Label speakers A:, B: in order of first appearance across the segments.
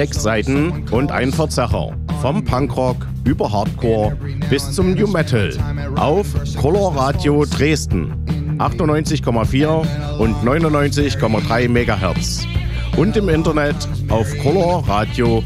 A: sechs Seiten und ein Verzerrer. Vom Punkrock über Hardcore bis zum New Metal auf Coloradio Dresden 98,4 und 99,3 MHz und im Internet auf colorradio.org.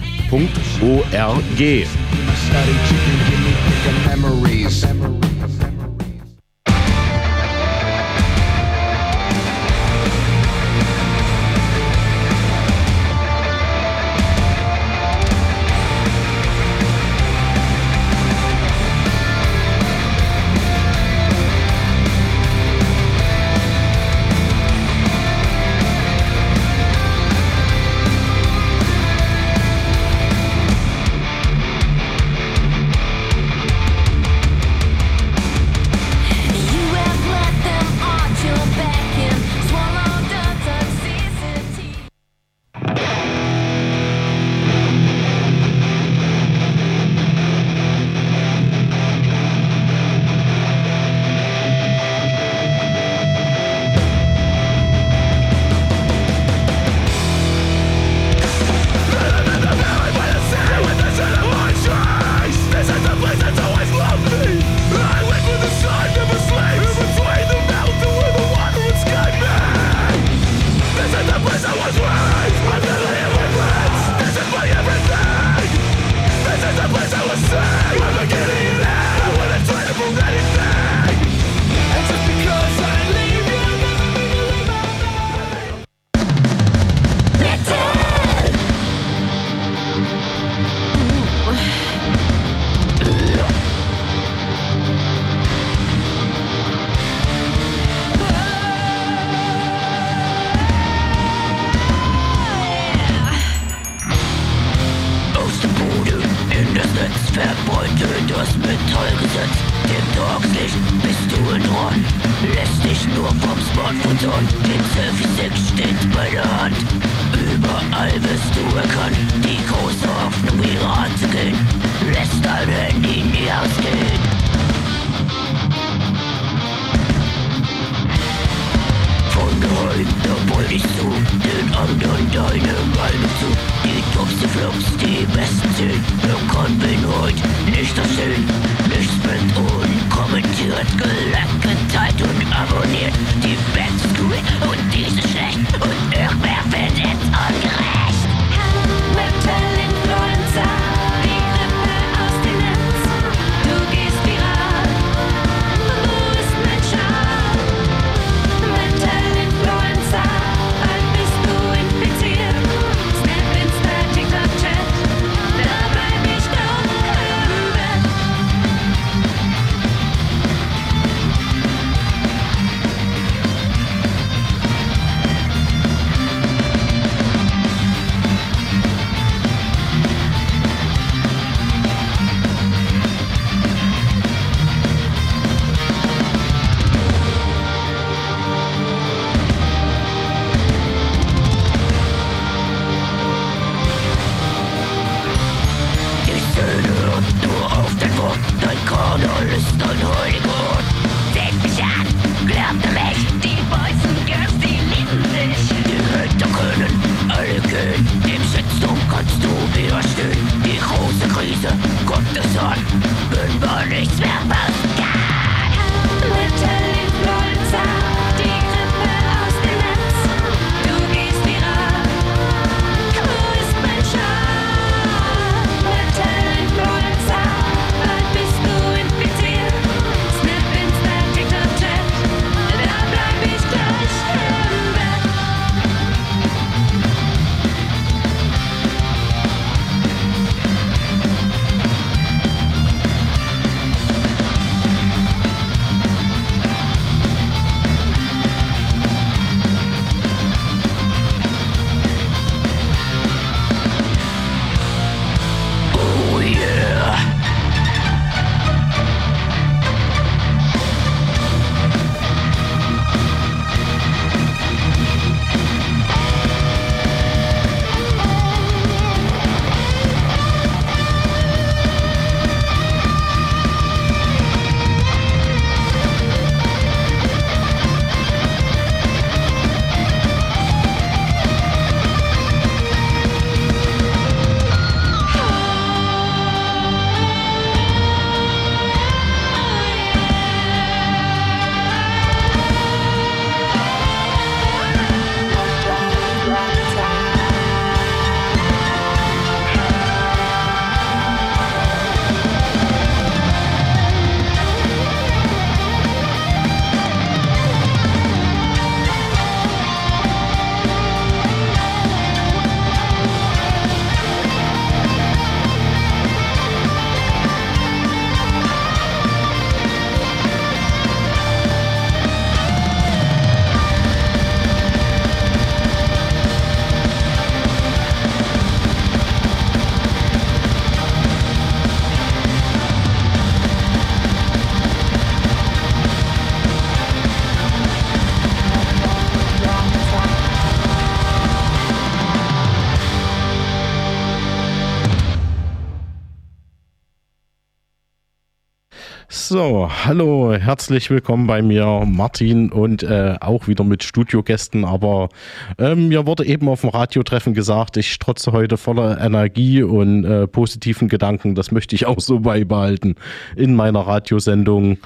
B: hallo, herzlich willkommen bei mir, Martin, und äh, auch wieder mit Studiogästen. Aber ähm, mir wurde eben auf dem Radiotreffen gesagt, ich strotze heute voller Energie und äh, positiven Gedanken. Das möchte ich auch so beibehalten in meiner Radiosendung.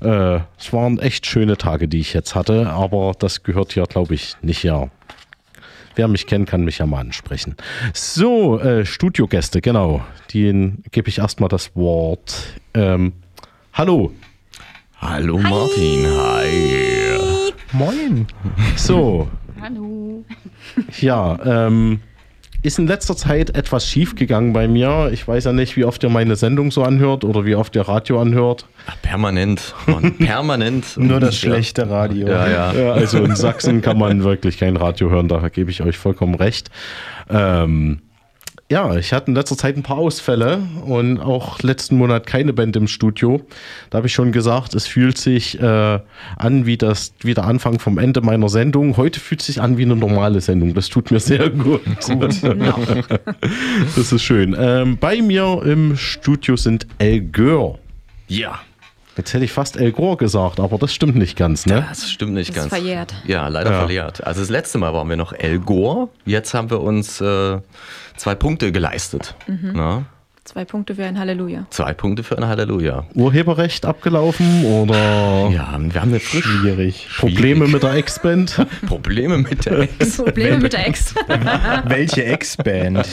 B: Äh, es waren echt schöne Tage, die ich jetzt hatte, aber das gehört hier, glaube ich, nicht her. Wer mich kennt, kann mich ja mal ansprechen. So, äh, Studiogäste, genau. Den gebe ich erstmal das Wort. Ähm, hallo.
C: Hallo Martin, hi.
B: Moin. So.
D: Hallo.
B: Ja, ähm, ist in letzter Zeit etwas schief gegangen bei mir. Ich weiß ja nicht, wie oft ihr meine Sendung so anhört oder wie oft ihr Radio anhört.
C: Ach, permanent, Mann, permanent.
E: Nur das schlechte Radio.
C: Ja, ja.
B: Ja, also in Sachsen kann man wirklich kein Radio hören, da gebe ich euch vollkommen recht. Ähm, ja, ich hatte in letzter Zeit ein paar Ausfälle und auch letzten Monat keine Band im Studio. Da habe ich schon gesagt, es fühlt sich äh, an wie, das, wie der Anfang vom Ende meiner Sendung. Heute fühlt es sich an wie eine normale Sendung. Das tut mir sehr gut. gut. das ist schön. Ähm, bei mir im Studio sind El Gör.
C: Ja.
B: Jetzt hätte ich fast El Gore gesagt, aber das stimmt nicht ganz, ne?
C: Das stimmt nicht
D: Das
C: ganz.
D: ist verjährt.
C: Ja, leider
B: Ja.
C: verjährt. Also das letzte Mal waren wir noch El Gore. Jetzt haben wir uns äh, zwei Punkte geleistet. Na?
D: Zwei Punkte für ein Halleluja.
C: Zwei Punkte für ein Halleluja.
B: Urheberrecht abgelaufen oder
C: Ja, wir haben eine frisch
E: Schwierig.
B: Probleme mit der Ex-Band?
C: Probleme mit der Ex.
D: Probleme mit der Ex.
E: Welche Ex-Band?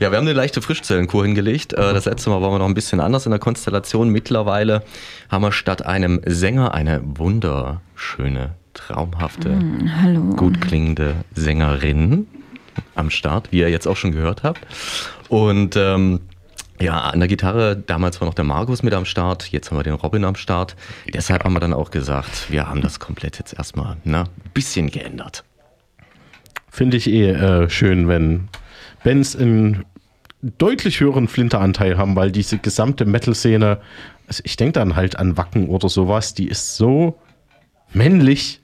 C: Ja, wir haben eine leichte Frischzellenkur hingelegt. Äh, Das letzte Mal waren wir noch ein bisschen anders in der Konstellation. Mittlerweile haben wir statt einem Sänger eine wunderschöne, traumhafte,
D: hallo.
C: gut klingende Sängerin am Start, wie ihr jetzt auch schon gehört habt. Und ähm, ja, an der Gitarre, damals war noch der Markus mit am Start, jetzt haben wir den Robin am Start. Deshalb haben wir dann auch gesagt, wir haben das komplett jetzt erstmal ein bisschen geändert.
B: Finde ich eh äh, schön, wenn Bands einen deutlich höheren Flinteranteil haben, weil diese gesamte Metal-Szene, also ich denke dann halt an Wacken oder sowas, die ist so männlich,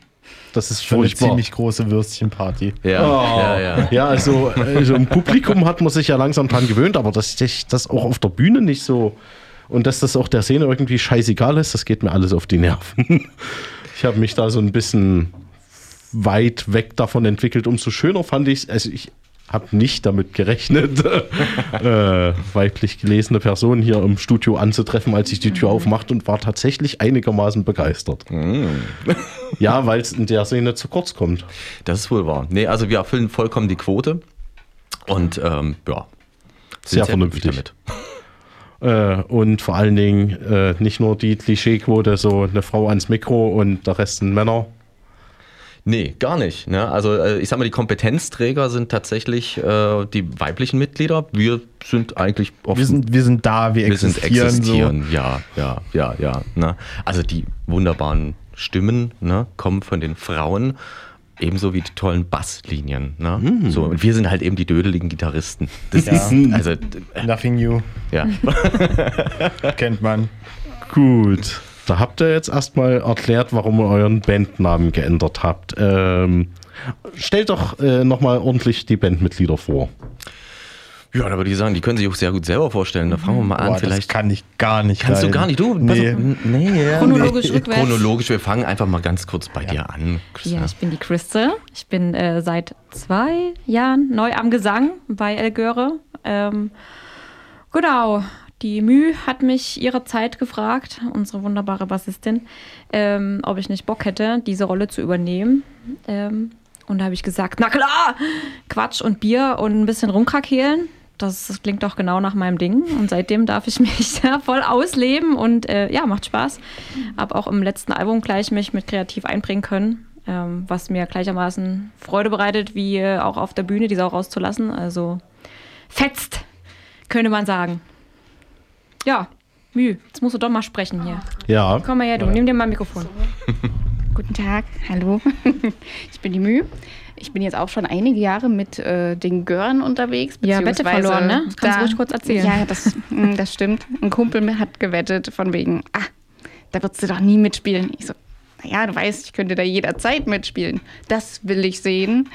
B: das ist
E: Schon eine
B: furchtbar.
E: ziemlich große Würstchenparty.
C: Ja,
B: Oh.
C: ja, ja.
B: Ja, also, also im Publikum hat man sich ja langsam dran gewöhnt, aber dass ich das auch auf der Bühne nicht so und dass das auch der Szene irgendwie scheißegal ist, das geht mir alles auf die Nerven. Ich habe mich da so ein bisschen weit weg davon entwickelt. Umso schöner fand ich es, also ich habe nicht damit gerechnet, äh, weiblich gelesene Personen hier im Studio anzutreffen, als ich die Tür aufmachte und war tatsächlich einigermaßen begeistert. Ja, weil es in der Szene zu kurz kommt.
C: Das ist wohl wahr. Nee, also wir erfüllen vollkommen die Quote. Und ähm, ja. sind
B: Sehr vernünftig.
C: glücklich
B: Äh, und vor allen Dingen äh, nicht nur die Klischeequote, so eine Frau ans Mikro und der Rest sind Männer.
C: Nee, gar nicht. Ne? Also äh, ich sag mal, die Kompetenzträger sind tatsächlich äh, die weiblichen Mitglieder. Wir sind eigentlich oft
E: Wir sind, wir sind da, wir,
C: wir sind
E: existieren.
C: existieren. Ja, ja, ja, ja. Ne? Also die wunderbaren Stimmen ne, kommen von den Frauen. Ebenso wie die tollen Basslinien. Ne? So, und wir sind halt eben die dödeligen Gitarristen. Das
E: Ja.
C: ist, also, äh,
E: So. Nothing new,
C: ja.
E: kennt man.
B: Gut. Da habt ihr jetzt erstmal erklärt, warum ihr euren Bandnamen geändert habt. Ähm, stellt doch äh, nochmal ordentlich die Bandmitglieder vor.
C: Ja, da würde ich sagen, die können sich auch sehr gut selber vorstellen. Da fangen wir mal an.
E: Boah, das
C: Vielleicht
E: kann ich gar nicht.
C: kannst du
E: leiden.
C: gar nicht. Du,
E: Nee.
C: auf, nee, ja,
D: Chronologisch
C: nee.
D: rückwärts.
C: Chronologisch, wir fangen einfach mal ganz kurz bei dir an. Christa.
D: Ja, ich bin die Crystal. Ich bin äh, seit zwei Jahren neu am Gesang bei El Göre. Ähm, genau. Die Mü hat mich ihre Zeit gefragt, unsere wunderbare Bassistin, ähm, ob ich nicht Bock hätte, diese Rolle zu übernehmen. Ähm, und da habe ich gesagt, na klar, Quatsch und Bier und ein bisschen rumkrakehlen. Das, das klingt doch genau nach meinem Ding. Und seitdem darf ich mich da voll ausleben und äh, ja, macht Spaß. Hab auch im letzten Album gleich mich mit kreativ einbringen können, ähm, was mir gleichermaßen Freude bereitet, wie äh, auch auf der Bühne die Sau rauszulassen. Also fetzt, könnte man sagen. Ja, Müh, jetzt musst du doch mal sprechen hier.
B: Ja,
D: Komm mal her, du, nimm dir mal ein Mikrofon.
F: Guten Tag, hallo. Ich bin die Mühe. Ich bin jetzt auch schon einige Jahre mit äh, den Gören unterwegs.
D: Ja, Wette verloren, ne? Das kannst du
F: da-
D: ruhig kurz erzählen.
F: Ja, das, mm, das stimmt. Ein Kumpel mir hat gewettet von wegen, ah, da würdest du doch nie mitspielen. Ich so, naja, du weißt, ich könnte da jederzeit mitspielen. Das will ich sehen.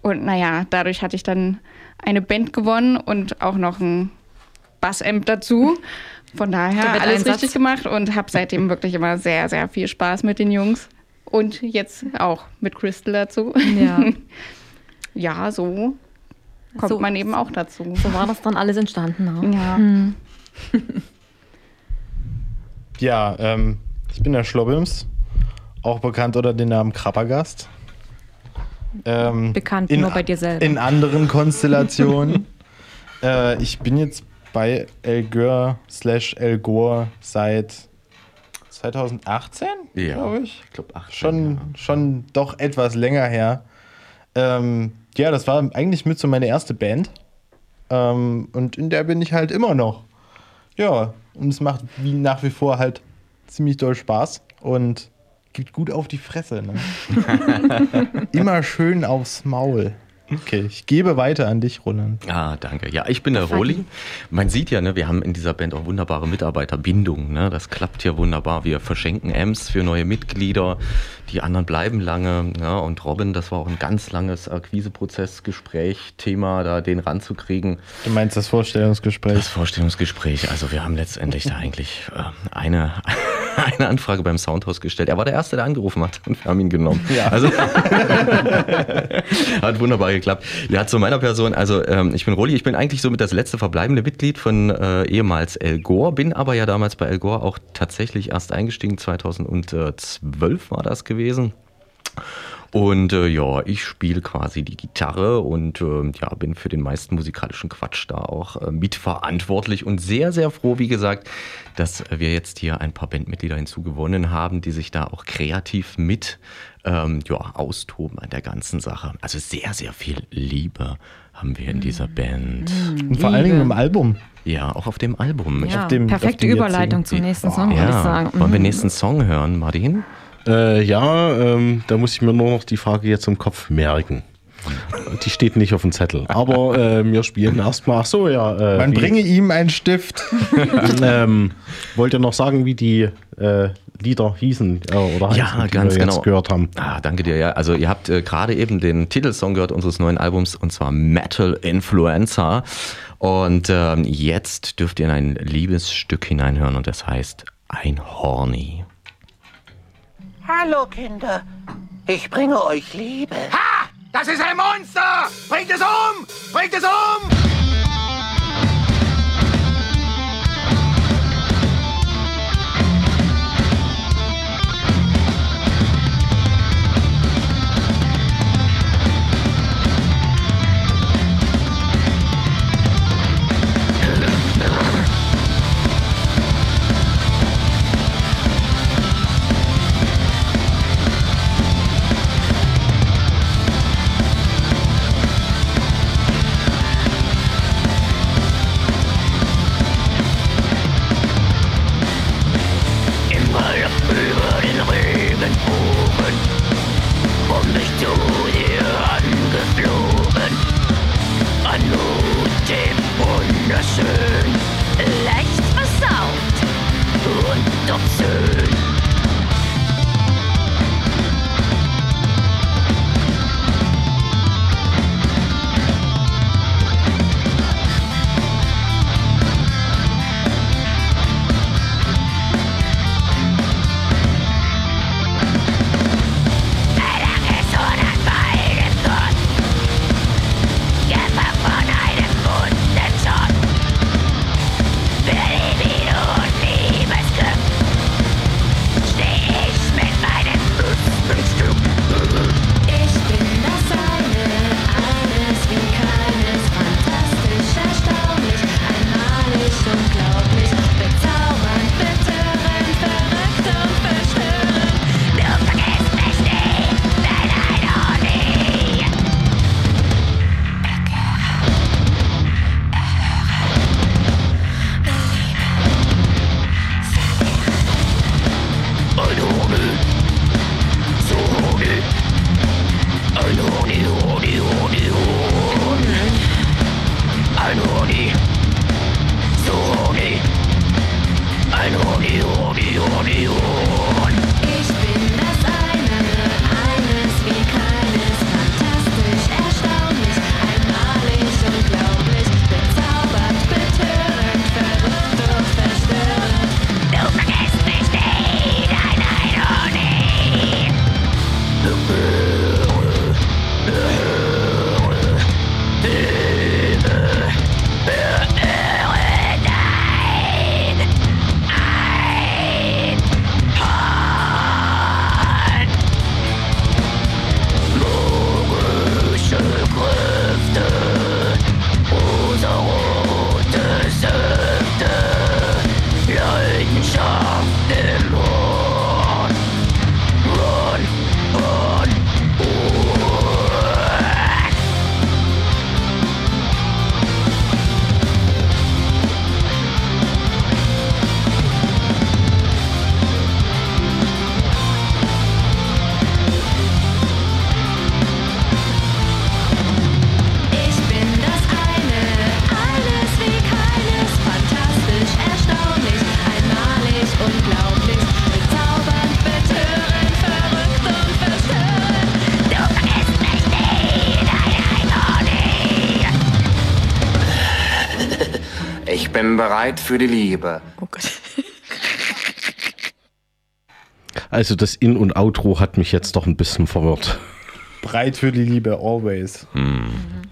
F: Und naja, dadurch hatte ich dann eine Band gewonnen und auch noch ein Bassamp dazu. Von daher alles richtig gemacht und habe seitdem wirklich immer sehr, sehr viel Spaß mit den Jungs. Und jetzt auch mit Crystal dazu.
D: Ja.
F: Ja, so kommt
D: So-
F: man eben auch dazu.
D: So war das dann alles entstanden. Ne?
F: Ja.
E: Ja, ähm, ich bin der Schlobims, auch bekannt unter dem Namen Krabbergast. Ähm,
D: Bekannt
E: in,
D: nur bei dir selber.
E: In anderen Konstellationen. äh, ich bin jetzt bei Elgör slash Elgor seit 2018,
C: Ja.
E: glaube ich.
C: Ich glaube.
E: Schon, schon doch etwas länger her. Ähm, ja, das war eigentlich mit so meine erste Band. Ähm, und in der bin ich halt immer noch. Ja, und es macht wie nach wie vor halt ziemlich doll Spaß und gibt gut auf die Fresse. Ne? immer schön aufs Maul. Okay, ich gebe weiter an dich, Roland.
C: Ah, danke. Ja, ich bin der Roli. Man sieht ja, ne, wir haben in dieser Band auch wunderbare Mitarbeiterbindungen. Ne? Das klappt hier wunderbar. Wir verschenken Amps für neue Mitglieder. Die anderen bleiben lange. Ne? Und Robin, das war auch ein ganz langes Akquiseprozess-Gespräch, Thema, da den ranzukriegen.
E: Du meinst das Vorstellungsgespräch?
C: Das Vorstellungsgespräch. Also wir haben letztendlich da eigentlich äh, eine, eine Anfrage beim Soundhaus gestellt. Er war der Erste, der angerufen hat und wir haben ihn genommen.
E: Ja.
C: Also hat wunderbar geklappt. Ja, zu meiner Person. Also ähm, ich bin Roli. Ich bin eigentlich somit das letzte verbleibende Mitglied von äh, ehemals El Gore. Bin aber ja damals bei El Gore auch tatsächlich erst eingestiegen. 2012 war das gewesen. Und äh, ja, ich spiele quasi die Gitarre und äh, ja, bin für den meisten musikalischen Quatsch da auch äh, mitverantwortlich und sehr, sehr froh, wie gesagt, dass wir jetzt hier ein paar Bandmitglieder hinzugewonnen haben, die sich da auch kreativ mit ähm, ja, austoben an der ganzen Sache. Also sehr, sehr viel Liebe haben wir in dieser Band.
E: Und vor allen Dingen im Album.
C: Ja, auch auf dem Album.
D: Ja,
E: auf dem- auf
D: perfekte
E: dem
D: Überleitung zum nächsten Song, würde ich
C: ja,
D: sagen.
C: wollen wir den
D: Mhm.
C: nächsten Song hören, Martin?
B: Äh, ja, ähm, da muss ich mir nur noch die Frage jetzt im Kopf merken. Die steht nicht auf dem Zettel. Aber äh, wir spielen erstmal. Ach so, ja. Äh,
E: Man
B: wie-
E: bringe ihm einen Stift.
B: ähm, wollt ihr noch sagen, wie die äh, Lieder hießen äh, oder
C: Ja,
B: heißen, die
C: ganz
B: wir
C: genau.
B: jetzt gehört haben?
C: Ah, danke dir. Ja, also ihr habt äh, gerade eben den Titelsong gehört unseres neuen Albums und zwar Metal Influencer. Und ähm, jetzt dürft ihr in ein Liebesstück hineinhören und das heißt Ein Horny.
G: Hallo Kinder, ich bringe euch Liebe.
H: Ha! Das ist ein Monster! Bringt es um! Bringt es um!
I: Bereit für die Liebe.
D: Oh Gott.
B: Also das In- und Outro hat mich jetzt doch ein bisschen verwirrt.
E: Breit für die Liebe, always.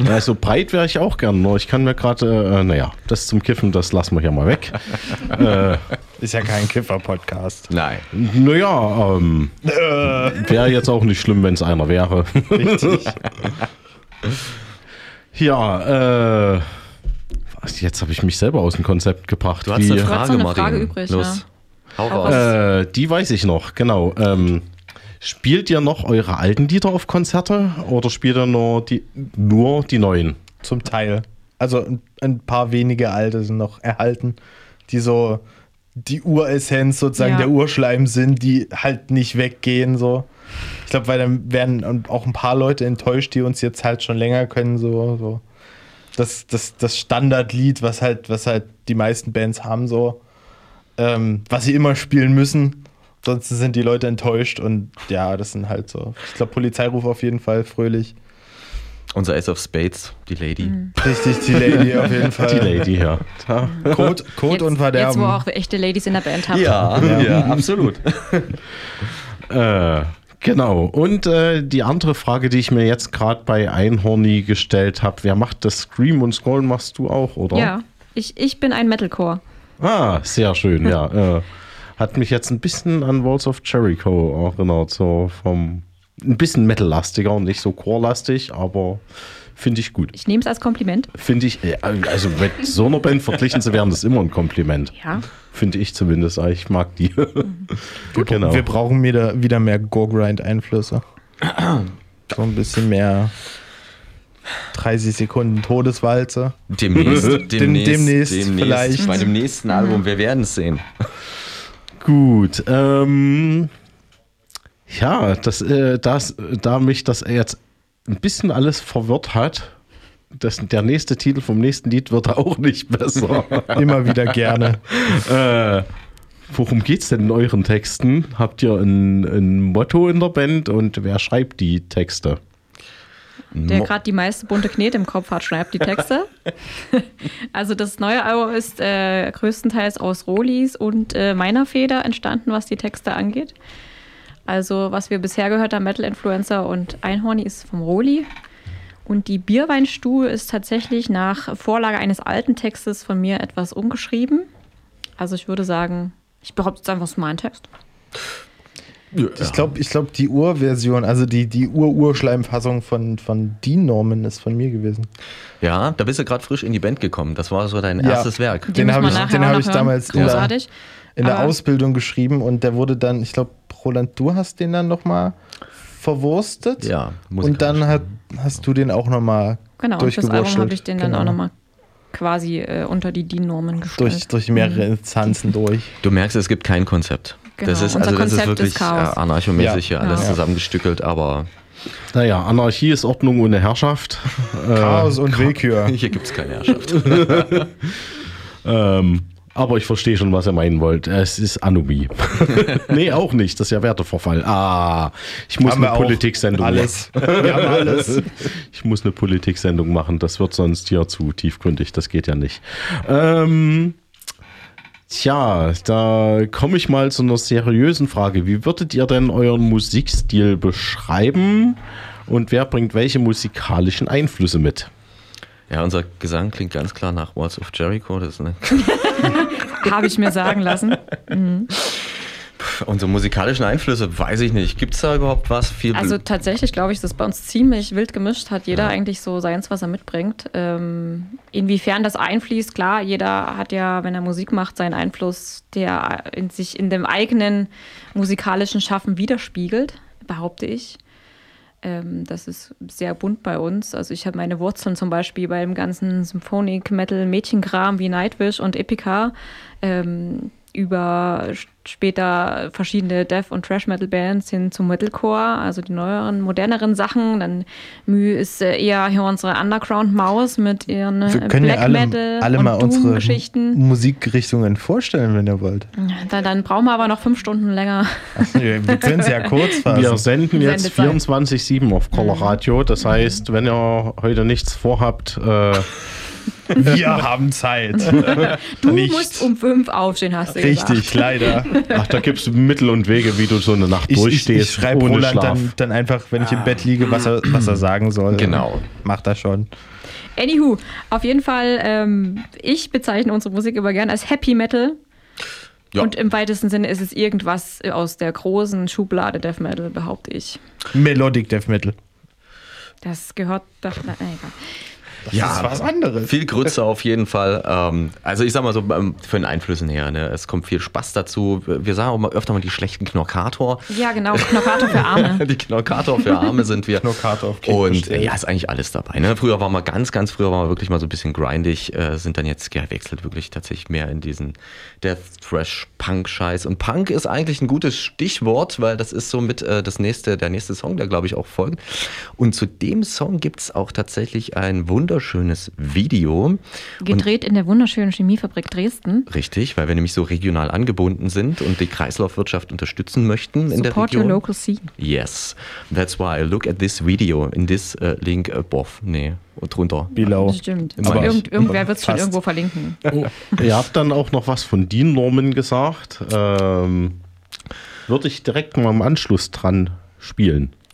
B: Also breit wäre ich auch gern, nur ich kann mir gerade, äh, naja, das zum Kiffen, das lassen wir hier mal weg. äh,
E: Ist ja kein Kiffer-Podcast.
C: Nein.
B: naja, ähm, wäre jetzt auch nicht schlimm, wenn es einer wäre.
E: Richtig.
B: ja, äh, was, jetzt habe ich mich selber aus dem Konzept gebracht.
C: Du hast eine Frage,
D: eine. Frage übrig,
C: Los.
D: ja.
C: Hau raus.
B: Äh, die weiß ich noch, genau. Ähm, spielt ihr noch eure alten Lieder auf Konzerte oder spielt ihr nur die, nur die neuen?
E: Zum Teil. Also ein, ein paar wenige alte sind noch erhalten, die so die Uressenz sozusagen
D: Ja.
E: der Urschleim sind, die halt nicht weggehen so. Ich glaube, weil dann werden auch ein paar Leute enttäuscht, die uns jetzt halt schon länger können so, so. Das, das, das Standardlied, was halt, was halt die meisten Bands haben so, ähm, was sie immer spielen müssen. Sonst sind die Leute enttäuscht und ja, das sind halt so. Ich glaube, Polizeiruf auf jeden Fall fröhlich.
C: Unser Ace of Spades, die Lady.
D: Mhm.
E: Richtig, die Lady auf jeden Fall.
B: Die Lady, ja. Da.
E: Code, Code
D: Jetzt,
E: und Verderben.
D: jetzt, wo auch echte Ladies in der Band habt.
C: Ja, ja, absolut.
B: Äh, genau. Und äh, die andere Frage, die ich mir jetzt gerade bei Einhorny gestellt habe, wer macht das Scream und Scrollen machst du auch, oder?
D: Ja, ich, ich bin ein Metalcore.
B: Ah, sehr schön, ja. Äh, hat mich jetzt ein bisschen an Walls of Jericho erinnert, so vom ein bisschen Metal-lastiger, nicht so Core-lastig, aber finde ich gut.
D: Ich nehme es als Kompliment.
B: Finde ich, äh, also mit so einer Band verglichen zu werden, ist immer ein Kompliment.
D: Ja.
B: Finde ich zumindest. Ah, Ich mag die. genau.
E: Wir brauchen wieder, wieder mehr Go-Grind-Einflüsse. So ein bisschen mehr 30 Sekunden Todeswalze.
C: Demnächst, demnächst,
E: demnächst vielleicht.
C: Bei dem nächsten Album, wir werden es sehen.
B: Gut. Ähm, ja, das, äh, das, da mich das jetzt ein bisschen alles verwirrt hat, das, der nächste Titel vom nächsten Lied wird auch nicht besser.
E: Immer wieder gerne.
B: äh, worum geht's denn in euren Texten? Habt ihr ein, ein Motto in der Band und wer schreibt die Texte?
D: Der gerade die meiste bunte Knete im Kopf hat, schreibt die Texte. also das neue Album ist äh, größtenteils aus Rolis und äh, meiner Feder entstanden, was die Texte angeht. Also was wir bisher gehört haben, Metal Influencer und Einhorny ist vom Roli. Und die Bierweinstuhl ist tatsächlich nach Vorlage eines alten Textes von mir etwas umgeschrieben. Also ich würde sagen, ich behaupte jetzt einfach, es ist mein Text.
E: Ich glaube, ich glaub, die Urversion, also die, die Ur-Urschleimfassung von, von Dean Norman ist von mir gewesen.
C: Ja, da bist du gerade frisch in die Band gekommen. Das war so dein
E: Ja.
C: erstes Werk.
E: Den
D: muss
E: habe ich, den hab ich damals in der, in der Ausbildung geschrieben und der wurde dann, ich glaube, Roland, du hast den dann nochmal verwurstet.
C: Ja,
E: Und dann hat, hast du den auch nochmal
D: Genau, und fürs Album habe ich den dann
E: Genau.
D: auch nochmal quasi äh, unter die DIN-Normen gestellt.
E: durch, durch mehrere Instanzen durch.
C: Du merkst, es gibt kein Konzept.
D: Genau,
C: Das ist,
D: unser
C: also das ist
D: Konzept
C: wirklich
D: ist Chaos.
C: äh, anarchomäßig hier
E: Ja.
C: alles
D: Ja.
C: zusammengestückelt, aber
B: Naja, Anarchie ist Ordnung ohne Herrschaft.
E: Chaos und Willkür.
C: hier gibt es keine Herrschaft.
B: Ähm, aber ich verstehe schon, was ihr meinen wollt. Es ist Anomie. nee, auch nicht. Das ist ja Werteverfall. Ah, ich muss
E: Haben
B: eine Politiksendung
E: Alles. Wir haben alles.
B: Ich muss eine Politiksendung machen. Das wird sonst hier zu tiefgründig. Das geht ja nicht. Ähm, tja, da komme ich mal zu einer seriösen Frage. Wie würdet ihr denn euren Musikstil beschreiben? Und wer bringt welche musikalischen Einflüsse mit?
C: Ja, unser Gesang klingt ganz klar nach Walls of Jericho. Das ist eine,
D: Habe ich mir sagen lassen.
C: unsere musikalischen Einflüsse, weiß ich nicht. Gibt es da überhaupt was? Viel
D: Also tatsächlich glaube ich, ist das bei uns ziemlich wild gemischt. Hat jeder eigentlich so seins, was er mitbringt. Ähm, inwiefern das einfließt, klar, jeder hat ja, wenn er Musik macht, seinen Einfluss, der in sich in dem eigenen musikalischen Schaffen widerspiegelt, behaupte ich. Ähm, das ist sehr bunt bei uns. Also ich habe meine Wurzeln zum Beispiel beim ganzen Symphonic Metal Mädchenkram wie Nightwish und Epica ähm, über später verschiedene Death und Trash Metal Bands hin zum Metalcore, also die neueren, moderneren Sachen. Dann Mü ist äh, eher hier unsere Underground Maus mit ihren
E: Wir
D: äh,
E: können
D: Black
E: ja alle,
D: Metal
E: alle
D: und
E: mal unsere. Musikrichtungen vorstellen, wenn ihr wollt.
D: Dann, dann brauchen wir aber noch fünf Stunden länger.
E: Wir können es ja kurz
B: Wir
E: fassen.
B: senden jetzt
D: Sendezeit.
B: 24-7 auf Color Radio. Das heißt, wenn ihr heute nichts vorhabt, äh,
E: Wir haben Zeit.
D: Du
E: Nicht.
D: musst um fünf aufstehen, hast du
E: Richtig,
D: gesagt.
E: leider.
A: Ach, da gibt es Mittel und Wege, wie du so eine Nacht
E: Ich, ich,
A: durchstehst.
E: ich schreibe
A: ohne
E: Roland
A: Schlaf.
E: dann, dann einfach, wenn ich im Bett liege, was er, was er sagen soll.
C: Genau.
E: Macht er schon.
D: Anywho, auf jeden Fall, ähm, ich bezeichne unsere Musik immer gern als Happy Metal.
C: Ja.
D: Und im weitesten Sinne ist es irgendwas aus der großen Schublade Death Metal, behaupte ich.
E: Melodic Death Metal.
D: Das gehört doch. Na, na, egal.
C: ja,
E: ist was anderes.
C: Viel Grütze auf jeden Fall. Ähm, also ich sag mal so ähm, von den Einflüssen her, ne? es kommt viel Spaß dazu. Wir sagen auch mal öfter mal die schlechten Knorkator.
D: Ja, genau. Knockator für Arme.
C: Die Knorkator für Arme sind wir.
E: Knorkator auf
C: Und
E: bestellt.
C: ja, ist eigentlich alles dabei. Ne? Früher waren wir ganz, ganz früher waren wir wirklich mal so ein bisschen grindig, äh, sind dann jetzt gewechselt wirklich tatsächlich mehr in diesen Death Thrash Punk Scheiß. Und Punk ist eigentlich ein gutes Stichwort, weil das ist so mit äh, das nächste, der nächste Song, der glaube ich auch folgt. Und zu dem Song gibt es auch tatsächlich ein wunderschönes Video.
D: Gedreht in der wunderschönen Chemiefabrik Dresden.
C: Richtig, weil wir nämlich so regional angebunden sind und die Kreislaufwirtschaft unterstützen möchten in der
D: Support your
C: Region.
D: local scene.
C: Yes, that's why I look at this video in this uh, link above. Nee, drunter.
E: Below.
D: Das stimmt.
C: Aber-
D: Irgend, irgendwer wird es schon irgendwo verlinken.
A: Ihr habt dann auch noch was von DIN Norman gesagt. Ähm, Würde ich direkt mal im Anschluss dran spielen.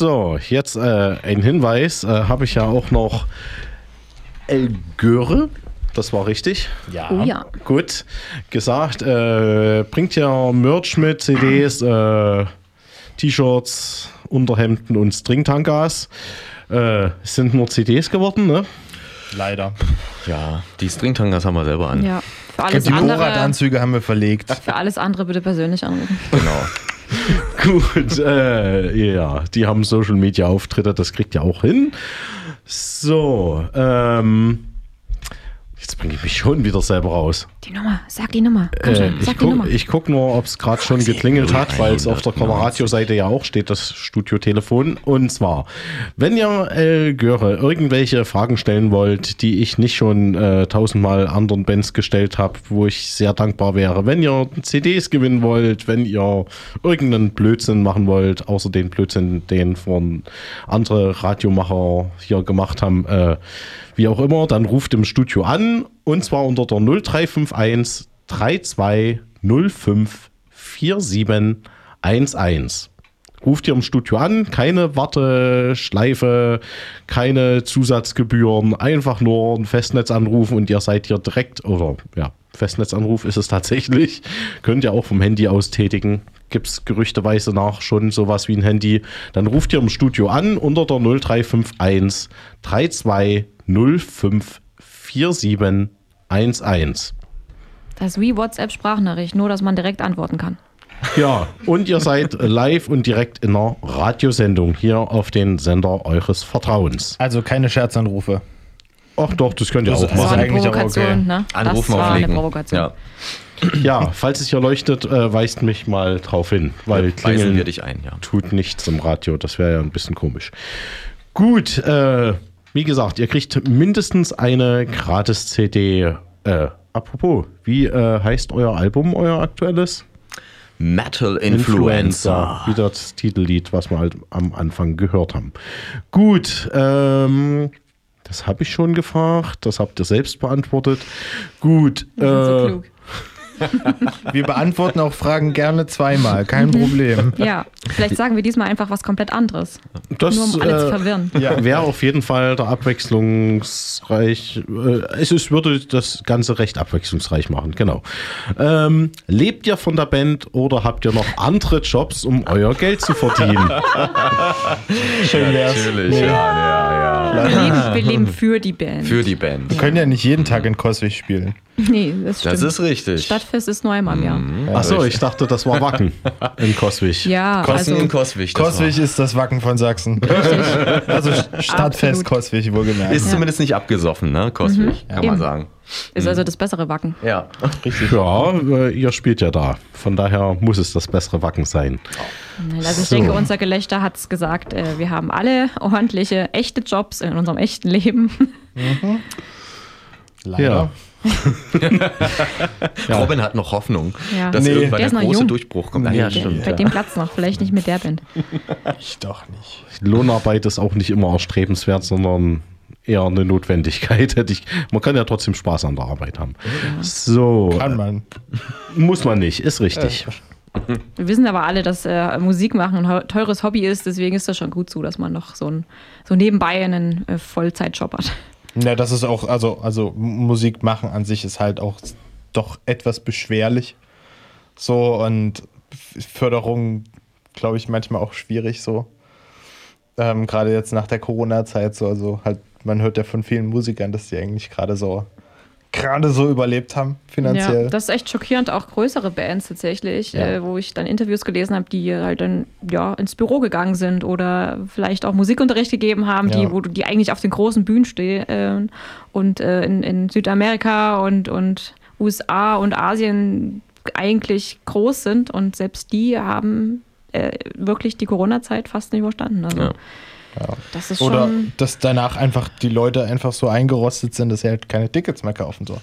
B: So, jetzt äh, ein Hinweis. Äh, Habe ich ja auch noch El Göre. Das war richtig.
E: Ja.
D: Oh ja.
B: Gut gesagt. Äh, bringt ja Merch mit, CDs, äh, T-Shirts, Unterhemden und Stringtangas. Äh, sind nur CDs geworden, ne?
E: Leider.
C: Ja, die Stringtangas haben wir selber an.
D: Ja. Für alles,
E: Die
D: andere,
E: Borat-Anzüge haben wir verlegt.
D: für alles andere bitte persönlich anrufen.
C: Genau.
B: Gut, äh, ja, die haben Social Media Auftritte, das kriegt ihr auch hin. So, ähm, jetzt bringe ich mich schon wieder selber raus.
D: Die Nummer, sag die Nummer. Komm
B: Äh,
D: schon,
B: ich
D: sag die Nummer.
B: gucke ich guck nur, ob es gerade schon geklingelt hat, weil es auf der Coloradio-Seite ja auch steht, das Studiotelefon. Und zwar, wenn ihr El Göre irgendwelche Fragen stellen wollt, die ich nicht schon äh, tausendmal anderen Bands gestellt habe, wo ich sehr dankbar wäre, wenn ihr CDs gewinnen wollt, wenn ihr irgendeinen Blödsinn machen wollt, außer den Blödsinn, den von andere Radiomacher hier gemacht haben, äh, wie auch immer, dann ruft im Studio an und zwar unter der 0351 3205 4711. Ruft ihr im Studio an, keine Warteschleife, keine Zusatzgebühren, einfach nur ein Festnetz anrufen und ihr seid hier direkt, oder ja, Festnetzanruf ist es tatsächlich, könnt ihr auch vom Handy aus tätigen. Gibt es gerüchteweise nach schon sowas wie ein Handy. Dann ruft ihr im Studio an unter der 0351 3205 4711.
D: Das ist wie WhatsApp-Sprachnachricht, nur dass man direkt antworten kann.
B: Ja, und ihr seid live und direkt in einer Radiosendung hier auf den Sender eures Vertrauens.
E: Also keine Scherzanrufe.
B: Ach doch, das könnt ihr
E: Das
B: auch
E: ist
D: Das war
B: machen.
D: eine Provokation,
E: okay.
D: ne?
C: Anrufen
D: das war
C: auflegen.
D: eine Provokation.
C: Ja.
B: Ja, falls es hier leuchtet, äh, weist mich mal drauf hin, weil
C: Weisen
B: klingeln
C: wir dich ein, ja.
B: tut nichts im Radio. Das wäre ja ein bisschen komisch. Gut, äh, wie gesagt, ihr kriegt mindestens eine Gratis-CD. Äh, apropos, wie äh, heißt euer Album, euer aktuelles?
C: Metal Influencer.
B: Wieder das Titellied, was wir halt am Anfang gehört haben. Gut, ähm, das habe ich schon gefragt, das habt ihr selbst beantwortet. Gut,
D: Wir sind so
B: äh,
D: klug.
E: Wir beantworten auch Fragen gerne zweimal, kein Problem.
D: Ja, vielleicht sagen wir diesmal einfach was komplett anderes.
B: das
D: Nur um alle zu
B: äh,
D: verwirren.
B: wäre auf jeden Fall der abwechslungsreich. Äh, es ist, würde das Ganze recht abwechslungsreich machen, genau. Ähm, lebt ihr von der Band oder habt ihr noch andere Jobs, um euer Geld zu verdienen?
E: Schön wär's.
C: Natürlich, ja, ja, ja.
D: Wir leben, wir leben für die Band.
C: Für die Band.
E: Wir können ja nicht jeden Tag in Coswig spielen.
D: Nee, das stimmt.
C: Das ist richtig.
D: Stadtfest ist nur einmal im Jahr.
B: Achso, ich dachte, das war Wacken in Coswig.
D: Ja,
C: Kosten
D: also
C: in Coswig. das
E: Coswig ist das Wacken von Sachsen. Also Stadtfest
D: Absolut.
E: Coswig, wohlgemerkt.
C: Ist zumindest nicht abgesoffen, ne? Coswig, kann man
D: Eben.
C: sagen.
D: ist also das bessere Wacken.
C: Ja.
B: Ja, äh, ihr spielt ja da. Von daher muss es das bessere Wacken sein.
D: Also ich
B: So.
D: denke, unser Gelächter hat es gesagt, äh, wir haben alle ordentliche, echte Jobs in unserem echten Leben.
E: Leider.
C: Robin hat noch Hoffnung,
D: Ja.
C: dass
E: Nee.
C: irgendwann
D: Der
C: der
D: ist noch
C: große
D: jung.
C: Durchbruch kommt.
E: Nee.
C: ja, stimmt.
D: bei dem Platz noch, vielleicht nicht mit der Band.
E: Ich doch nicht.
B: Lohnarbeit ist auch nicht immer erstrebenswert, sondern eher eine Notwendigkeit. Hätte ich, man kann ja trotzdem Spaß an der Arbeit haben. So,
E: Kann man.
B: muss man nicht, ist richtig.
D: Wir wissen aber alle, dass äh, Musik machen ein teures Hobby ist, deswegen ist das schon gut so, dass man noch so, ein, so nebenbei einen äh, Vollzeitjob hat.
E: Ja, das ist auch, also, also Musik machen an sich ist halt auch doch etwas beschwerlich. So und Förderung, glaube ich, manchmal auch schwierig so. Ähm, gerade jetzt nach der Corona-Zeit so, also halt, man hört ja von vielen Musikern, dass die eigentlich gerade so gerade so überlebt haben, finanziell.
D: Ja, das ist echt schockierend, auch größere Bands tatsächlich,
E: Ja.
D: äh, wo ich dann Interviews gelesen habe, die halt dann ja, ins Büro gegangen sind oder vielleicht auch Musikunterricht gegeben haben, die,
E: Ja.
D: wo du- die eigentlich auf den großen Bühnen stehen äh, und äh, in, in Südamerika und, und USA und Asien eigentlich groß sind und selbst die haben äh, wirklich die Corona-Zeit fast nicht überstanden. Also
C: Ja.
D: Das ist
E: Oder
D: schon.
E: dass danach einfach die Leute einfach so eingerostet sind, dass sie halt keine Tickets mehr kaufen. So.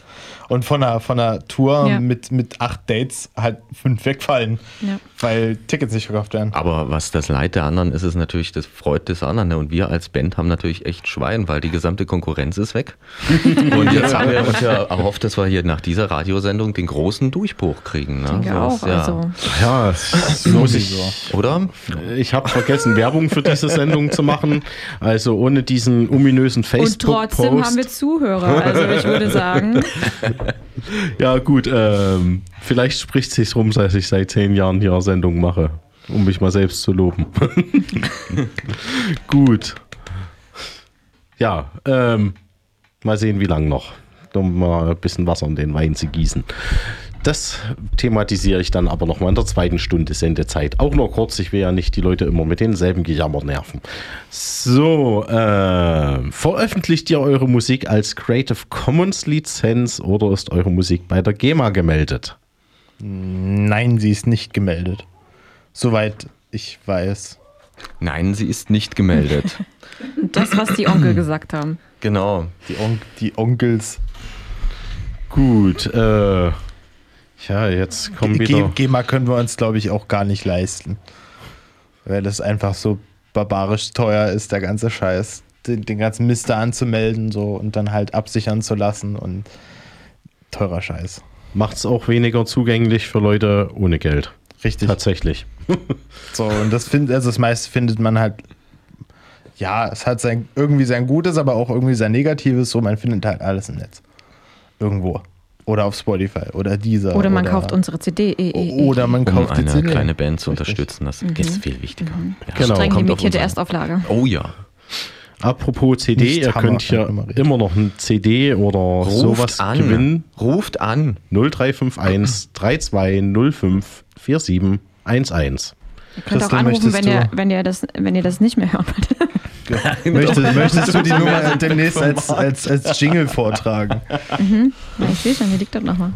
E: Und von einer, von einer Tour
D: Ja.
E: mit, mit acht Dates halt fünf wegfallen,
D: Ja.
E: Weil Tickets nicht verkauft werden.
C: Aber was das Leid der anderen ist, ist natürlich das Freud des anderen. ne? Und wir als Band haben natürlich echt Schwein, weil die gesamte Konkurrenz ist weg. Und jetzt haben wir uns ja erhofft, dass wir hier nach dieser Radiosendung den großen Durchbruch kriegen. Ne?
D: Ich auch.
C: ja.
D: Also,
B: Ja, das muss ich.
C: Oder?
B: Ich habe vergessen, Werbung für diese Sendung zu machen. Also ohne diesen ominösen
D: und trotzdem
B: Facebook-Post.
D: haben wir Zuhörer. Also ich würde sagen,
B: Ja, gut, ähm, vielleicht spricht sich rum, dass ich seit zehn Jahren hier Sendung mache, um mich mal selbst zu loben. gut. Ja, ähm, mal sehen, wie lange noch. Um mal ein bisschen Wasser in den Wein zu gießen. Das thematisiere ich dann aber noch mal in der zweiten Stunde Sendezeit. Auch nur kurz, ich will ja nicht die Leute immer mit denselben Gejammer nerven. So, äh, veröffentlicht ihr eure Musik als Creative Commons Lizenz oder ist eure Musik bei der GEMA gemeldet?
E: Nein, sie ist nicht gemeldet. Soweit ich weiß.
C: Nein, sie ist nicht gemeldet.
D: das, was die Onkel gesagt haben.
C: genau.
E: Die, On die Onkels.
B: Gut, äh, ja, jetzt kommen
E: G-
B: wieder.
E: GEMA können wir uns, glaube ich, auch gar nicht leisten. Weil das einfach so barbarisch teuer ist, der ganze Scheiß. Den, den ganzen Mist da anzumelden so und dann halt absichern zu lassen und teurer Scheiß.
B: Macht es auch weniger zugänglich für Leute ohne Geld.
E: Richtig.
B: Tatsächlich.
E: So, und das findet, also das meiste findet man halt, ja, es hat sein, irgendwie sein Gutes, aber auch irgendwie sein Negatives. So, man findet halt alles im Netz. Irgendwo. Oder auf Spotify oder dieser.
D: Oder man kauft unsere CD. Eh, eh, eh.
E: Oder man
C: Um
E: kauft die
C: eine
E: CD.
C: kleine Band zu unterstützen, das ist viel wichtiger. Ja.
B: Genau,
D: Streng limitierte Erstauflage.
C: Oh ja.
B: Apropos CD,
E: Nicht
B: ihr
E: Hammer
B: könnt hier
E: nummeriert.
B: immer noch ein CD oder
C: Ruft
B: sowas
C: an.
B: gewinnen.
C: Ruft an.
B: 0351 3205 4711.
D: Ihr könnt auch
E: Christel,
D: anrufen, wenn ihr, wenn, ihr das, wenn ihr das nicht mehr hören wollt.
E: Möchtest, möchtest du die Nummer demnächst als, als, als Jingle vortragen?
D: Na, ich sehe schon, hier liegt das nochmal.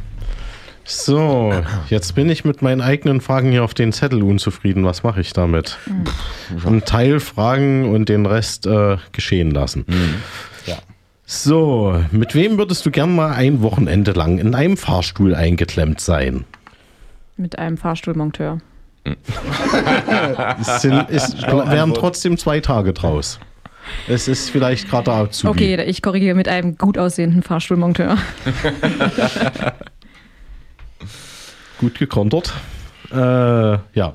B: So, jetzt bin ich mit meinen eigenen Fragen hier auf den Zettel unzufrieden. Was mache ich damit? Einen Teil fragen und den Rest äh, geschehen lassen.
E: Ja.
B: So, mit wem würdest du gern mal ein Wochenende lang in einem Fahrstuhl eingeklemmt sein?
D: Mit einem Fahrstuhlmonteur.
B: Es sind, es wären trotzdem zwei Tage draus. Es ist vielleicht gerade Azubi.
D: Okay, ich korrigiere mit einem gut aussehenden Fahrstuhlmonteur.
B: Gut gekontert. Äh, ja.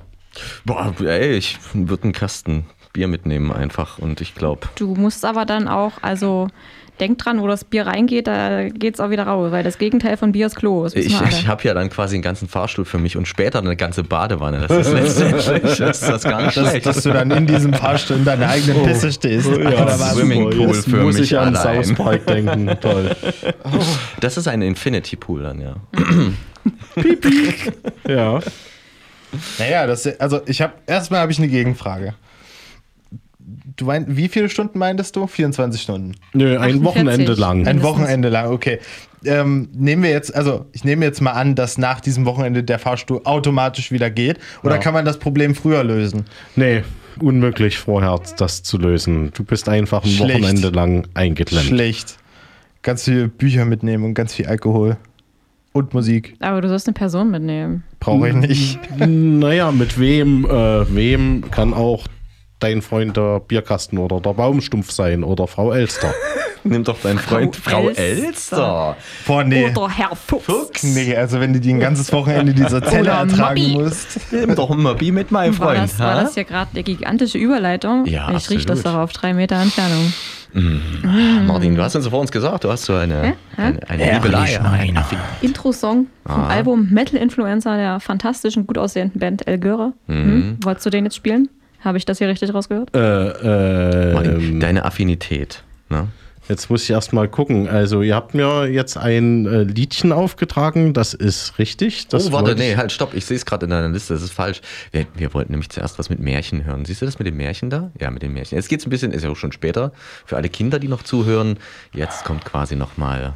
C: Boah, ey, ich würde einen Kasten Bier mitnehmen einfach und ich glaube,
D: Du musst aber dann auch, also denk dran, wo das Bier reingeht, da geht es auch wieder raus, weil das Gegenteil von Bier ist Klo. Das
C: ich, ich habe ja dann quasi einen ganzen Fahrstuhl für mich und später eine ganze Badewanne. Das ist letztendlich das ist das gar nicht
E: Dass,
C: schlecht.
E: dass du dann in diesem Fahrstuhl in deiner eigenen Pisse stehst.
B: Ja,
E: Oder was?
C: Swimmingpool
B: Jetzt
C: für
B: muss
C: mich
B: ich an
C: allein.
B: South Park denken. Toll.
C: Das ist ein Infinity Pool dann, ja.
B: Ja.
E: Naja, das, also ich habe erstmal habe ich eine Gegenfrage. Du meinst, wie viele Stunden meintest du? 24 Stunden.
B: Nö, ein
D: 48.
B: Wochenende lang.
E: Ein. Wochenende lang, okay. Ähm, nehmen wir jetzt, also ich nehme jetzt mal an, dass nach diesem Wochenende der Fahrstuhl automatisch wieder geht. Oder
B: Ja.
E: kann man das Problem früher lösen?
B: Nee, unmöglich vorher das zu lösen. Du bist einfach ein
E: Schlecht.
B: Wochenende lang eingeklemmt.
E: Schlecht. Ganz viele Bücher mitnehmen und ganz viel Alkohol. Und Musik.
D: Aber du sollst eine Person mitnehmen.
E: Brauche ich nicht.
B: Naja, mit wem, äh, wem kann auch dein Freund der Bierkasten oder der Baumstumpf sein oder Frau Elster.
C: Nimm doch deinen Freund
D: Frau
C: Frau
D: Elster.
C: Elster.
E: Boah, nee.
D: Oder Herr Fuchs.
E: Nee, also wenn du die ein ganzes Wochenende in dieser Zelle
D: Oder
E: ertragen
D: Mobby.
E: musst.
C: Nimm doch ein Mobby mit, mein
D: War
C: Freund.
D: das, war das hier gerade eine gigantische Überleitung?
C: Ja,
D: ich rieche das doch auf drei Meter Entfernung.
C: Martin, du hast uns vor uns gesagt, du hast so eine,
D: Hä?
C: eine, eine Liebelei. Eine
D: Intro-Song vom
C: Ah.
D: Album Metal Influencer der fantastischen, gut aussehenden Band El Göre. Hm? Wolltest du den jetzt spielen? Habe ich das hier richtig rausgehört?
B: äh,
C: Martin,
B: ähm,
C: deine Affinität. Ne?
B: Jetzt muss ich erstmal gucken. Also, ihr habt mir jetzt ein äh, Liedchen aufgetragen, das ist richtig. Das
C: oh, warte, nee, halt, stopp. Ich sehe es gerade in deiner Liste, das ist falsch. Wir, wir wollten nämlich zuerst was mit Märchen hören. Siehst du das mit dem Märchen da? Ja, mit dem Märchen. Jetzt geht es ein bisschen, ist ja auch schon später, für alle Kinder, die noch zuhören. Jetzt kommt quasi nochmal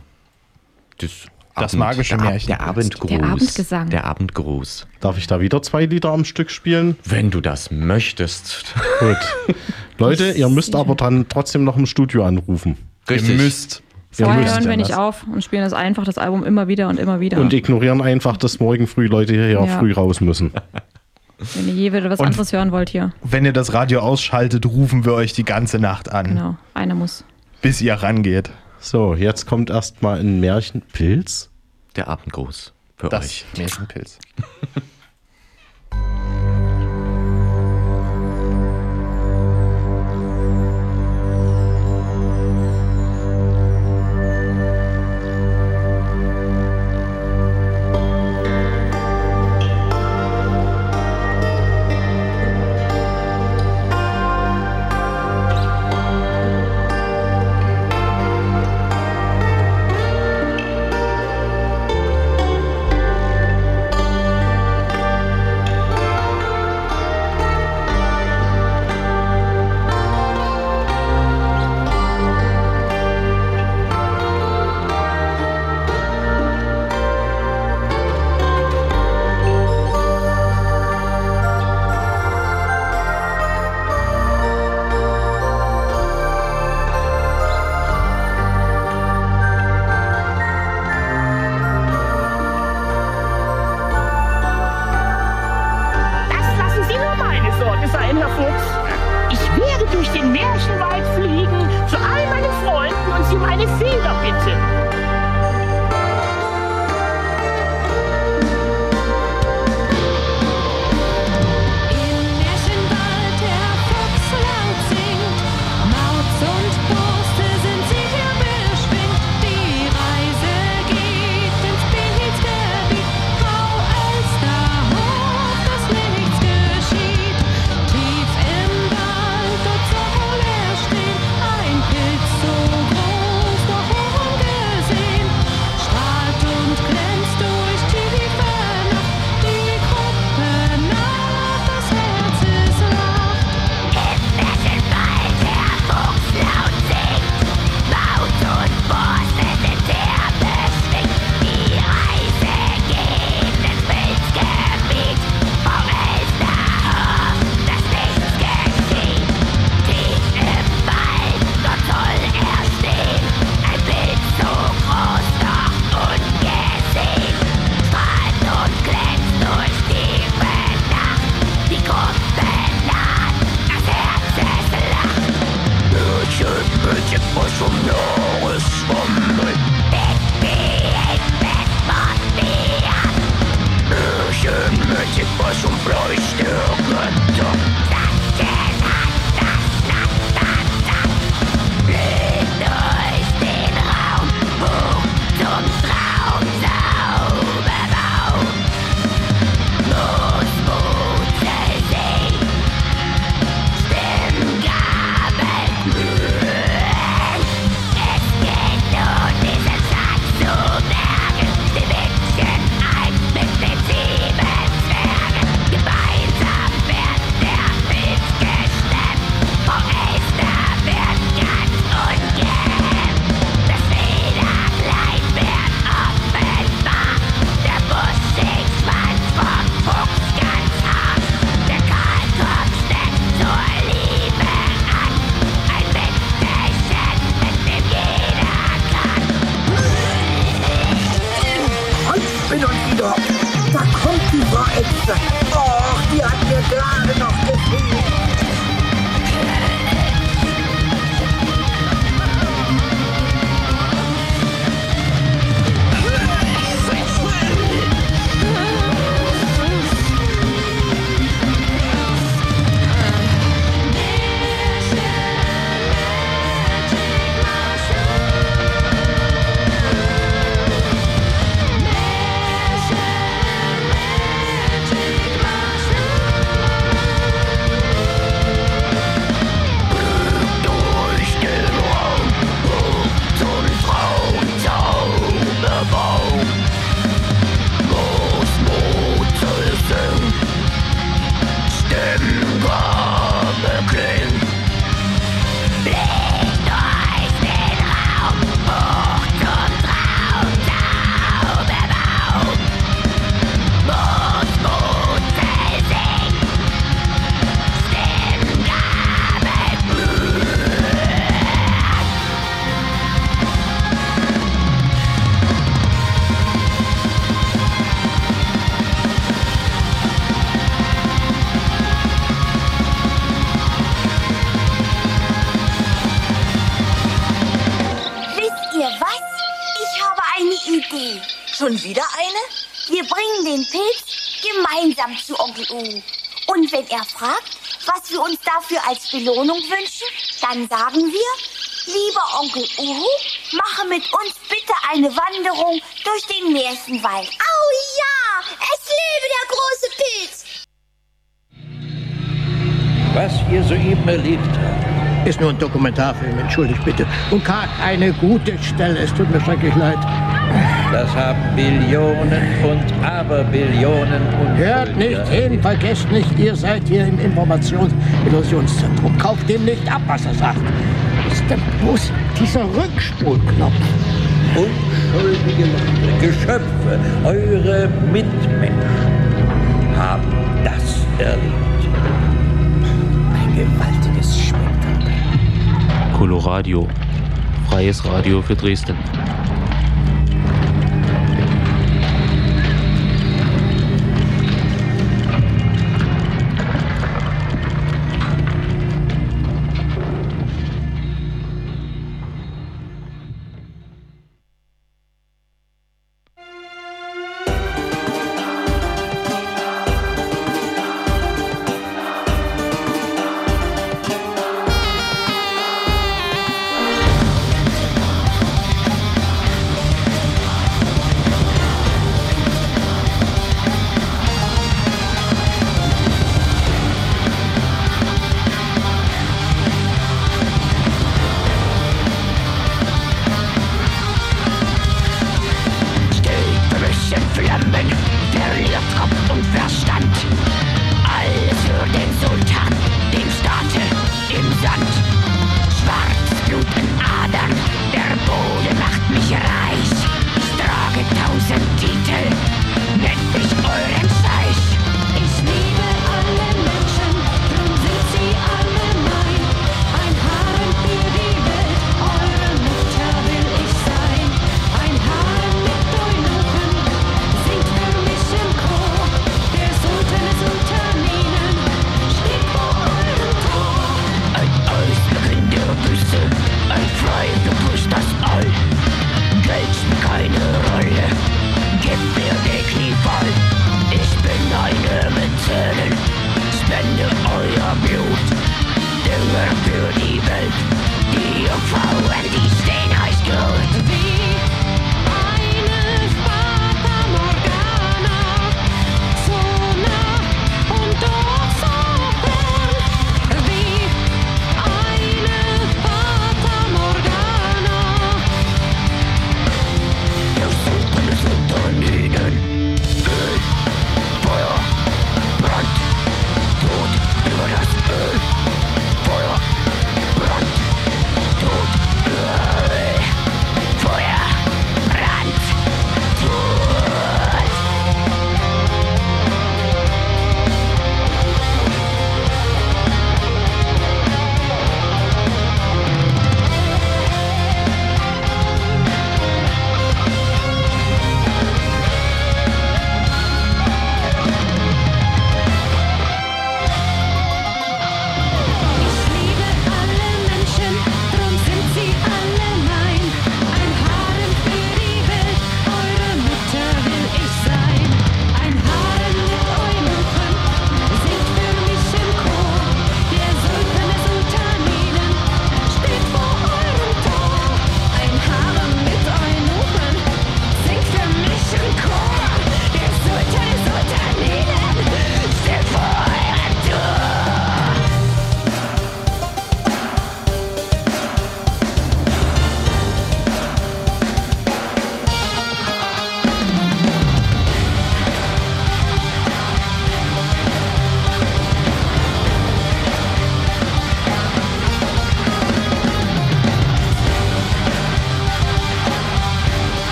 C: das,
E: Das magische
C: der, Ab-
E: Märchen.
C: Der Abendgruß.
D: Der Abendgesang.
C: Der Abendgruß.
B: Darf ich da wieder zwei Lieder am Stück spielen?
C: Wenn du das möchtest.
B: Gut. Leute, ihr müsst aber dann trotzdem noch im Studio anrufen.
C: Richtig.
E: Ihr müsst.
D: Vorher hören wir nicht auf und spielen das einfach, das Album immer wieder und immer wieder.
B: Und ignorieren einfach, dass morgen früh Leute hier
D: Ja.
B: früh raus müssen.
D: Wenn ihr je wieder was
E: Und-
D: anderes hören wollt hier.
E: Wenn ihr das Radio ausschaltet, rufen wir euch die ganze Nacht an,
D: Genau, einer muss.
E: bis ihr rangeht.
B: So, jetzt kommt erstmal ein Märchenpilz.
C: Der Abendgruß für
E: Das
C: euch.
E: Märchenpilz.
J: Uhu. Und wenn er fragt, was wir uns dafür als Belohnung wünschen, dann sagen wir, lieber Onkel Uhu, mache mit uns bitte eine Wanderung durch den Märchenwald. Au ja! Es lebe der große Pilz!
K: Was ihr soeben erlebt habt, ist nur ein Dokumentarfilm, entschuldigt bitte. Und gar keine gute Stelle, es tut mir schrecklich leid. Das haben Billionen und Aberbillionen und. Hört nicht hin, vergesst nicht, ihr seid hier im Informations-Illusionszentrum. Kauft dem nicht ab, was er sagt. Ist denn bloß dieser Rückspulknopf? Unschuldige Leute, Geschöpfe, eure Mitmenschen haben das erlebt.
L: Coloradio. Freies Radio für Dresden.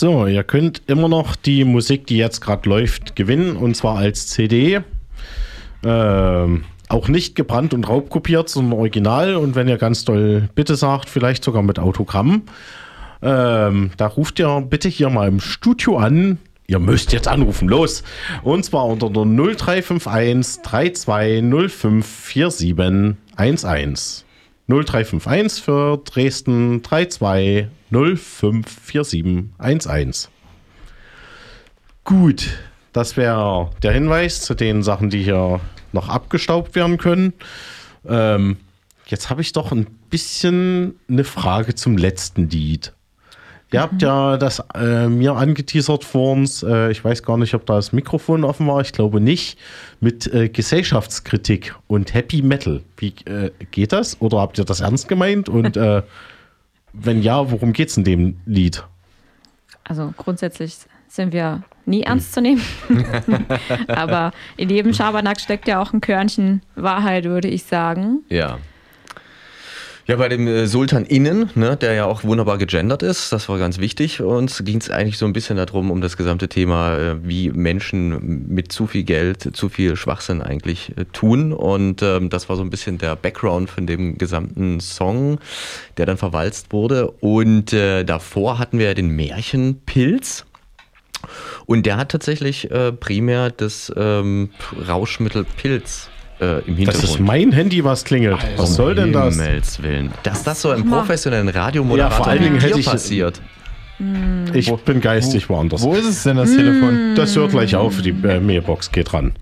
M: So,
B: ihr könnt immer noch die Musik, die jetzt gerade läuft, gewinnen und zwar als CD. Ähm, auch nicht gebrannt und raubkopiert, sondern original. Und wenn ihr ganz doll Bitte sagt, vielleicht sogar mit Autogramm, ähm, da ruft ihr bitte hier mal im Studio an. Ihr müsst jetzt anrufen, los. Und zwar unter der 0351 3205 4711. 0351 für Dresden 32054711. Gut, das wäre der Hinweis zu den Sachen, die hier noch abgestaubt werden können. Ähm, jetzt habe ich doch ein bisschen eine Frage zum letzten Lied. Ihr habt ja das äh, mir angeteasert vor uns, äh, ich weiß gar nicht, ob da das Mikrofon offen war, ich glaube nicht, mit äh, Gesellschaftskritik und Happy Metal. Wie äh, geht das? Oder habt ihr das ernst gemeint? Und äh, wenn ja, worum geht es in dem Lied?
D: Also grundsätzlich sind wir nie ernst zu nehmen. Aber in jedem Schabernack steckt ja auch ein Körnchen Wahrheit, würde ich sagen.
C: Ja. Ja, bei dem äh, Sultan Innen, ne, der ja auch wunderbar gegendert ist, das war ganz wichtig. Uns ging es eigentlich so ein bisschen darum, um das gesamte Thema, äh, wie Menschen mit zu viel Geld, zu viel Schwachsinn eigentlich äh, tun. Und ähm, das war so ein bisschen der Background von dem gesamten Song, der dann verwalzt wurde. Und äh, davor hatten wir ja den Märchenpilz. Und der hat tatsächlich äh, primär das ähm, Rauschmittel Pilz äh, im Hintergrund.
B: Das ist mein Handy, was klingelt. Was soll denn das?
C: Willen. Dass das so im professionellen
B: Ja,
C: Radiomoderator
B: vor allen Dingen hätte ich-
C: passiert.
B: Ich bin geistig woanders.
E: Wo ist es denn, das Telefon?
B: Das hört gleich auf, die äh, Mailbox geht ran.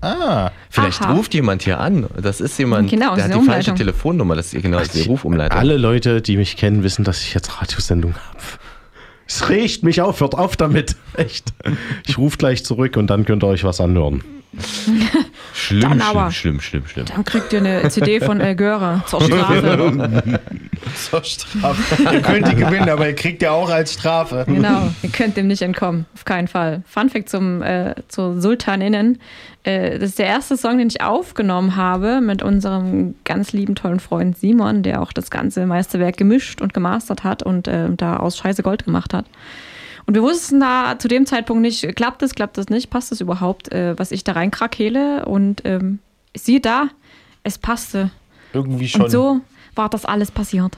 E: Ah,
C: Vielleicht
D: Aha.
C: ruft jemand hier an. Das ist jemand,
D: Genau,
C: der
D: das
C: hat
D: ist
C: die
D: eine
C: falsche
D: Umleitung.
C: Telefonnummer. Das ist genau das ist die Rufumleitung.
B: Alle Leute, die mich kennen, wissen, dass ich jetzt Radiosendung habe. Es regt mich auf, hört auf damit. Echt. Ich rufe gleich zurück und dann könnt ihr euch was anhören.
C: Schlimm,
D: Dann
C: schlimm,
D: aber.
C: schlimm, schlimm, schlimm.
D: Dann kriegt ihr eine CD von El Göre zur Strafe.
E: zur Strafe. ihr könnt die gewinnen, aber ihr kriegt ja auch als Strafe.
D: Genau, ihr könnt dem nicht entkommen, auf keinen Fall. Fun Fact zum, äh, zur Sultaninnen. Äh, das ist der erste Song, den ich aufgenommen habe mit unserem ganz lieben, tollen Freund Simon, der auch das ganze Meisterwerk gemischt und gemastert hat und äh, da aus Scheiße Gold gemacht hat. Und wir wussten da zu dem Zeitpunkt nicht, klappt es, klappt es nicht, passt es überhaupt, äh, was ich da reinkrakele. Und ähm, siehe da, es passte.
E: Irgendwie schon.
D: Und so war das alles passiert.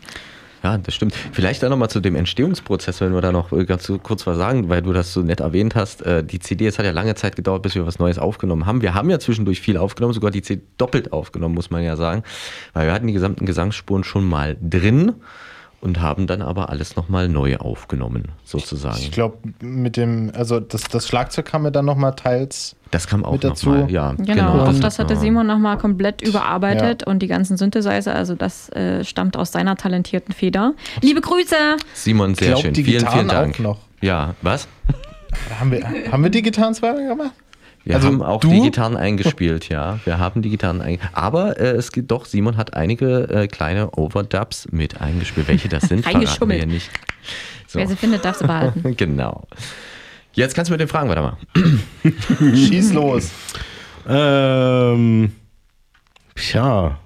C: Ja, das stimmt. Vielleicht auch nochmal zu dem Entstehungsprozess, wenn wir da noch äh, ganz kurz was sagen, weil du das so nett erwähnt hast. Äh, Die CD, es hat ja lange Zeit gedauert, bis wir was Neues aufgenommen haben. Wir haben ja zwischendurch viel aufgenommen, sogar die CD doppelt aufgenommen, muss man ja sagen, weil wir hatten die gesamten Gesangsspuren schon mal drin. Und haben dann aber alles nochmal neu aufgenommen, sozusagen.
E: Ich glaube, mit dem, also das, das Schlagzeug kam mir dann nochmal teils
C: das kam auch
E: mit dazu.
C: nochmal, ja.
D: Genau, auch das hatte
C: Ja.
D: Simon nochmal komplett überarbeitet und die ganzen Synthesizer, also das äh, stammt aus seiner talentierten Feder. Liebe Grüße!
C: Simon, sehr
E: Glaub,
C: schön.
E: die
C: Vielen, vielen Dank.
E: auch noch.
C: Ja, was?
E: Haben wir, haben wir die Gitarren zweimal gemacht?
C: Wir
E: Also
C: haben auch
E: du?
C: die Gitarren eingespielt, ja. Wir haben die Gitarren eingespielt. Aber äh, es gibt doch, Simon hat einige äh, kleine Overdubs mit eingespielt. Welche das sind, verraten wir nicht. So.
D: Wer sie findet, darf sie behalten.
C: genau. Jetzt kannst du mit den Fragen weitermachen.
E: Schieß los.
B: Ähm, tja,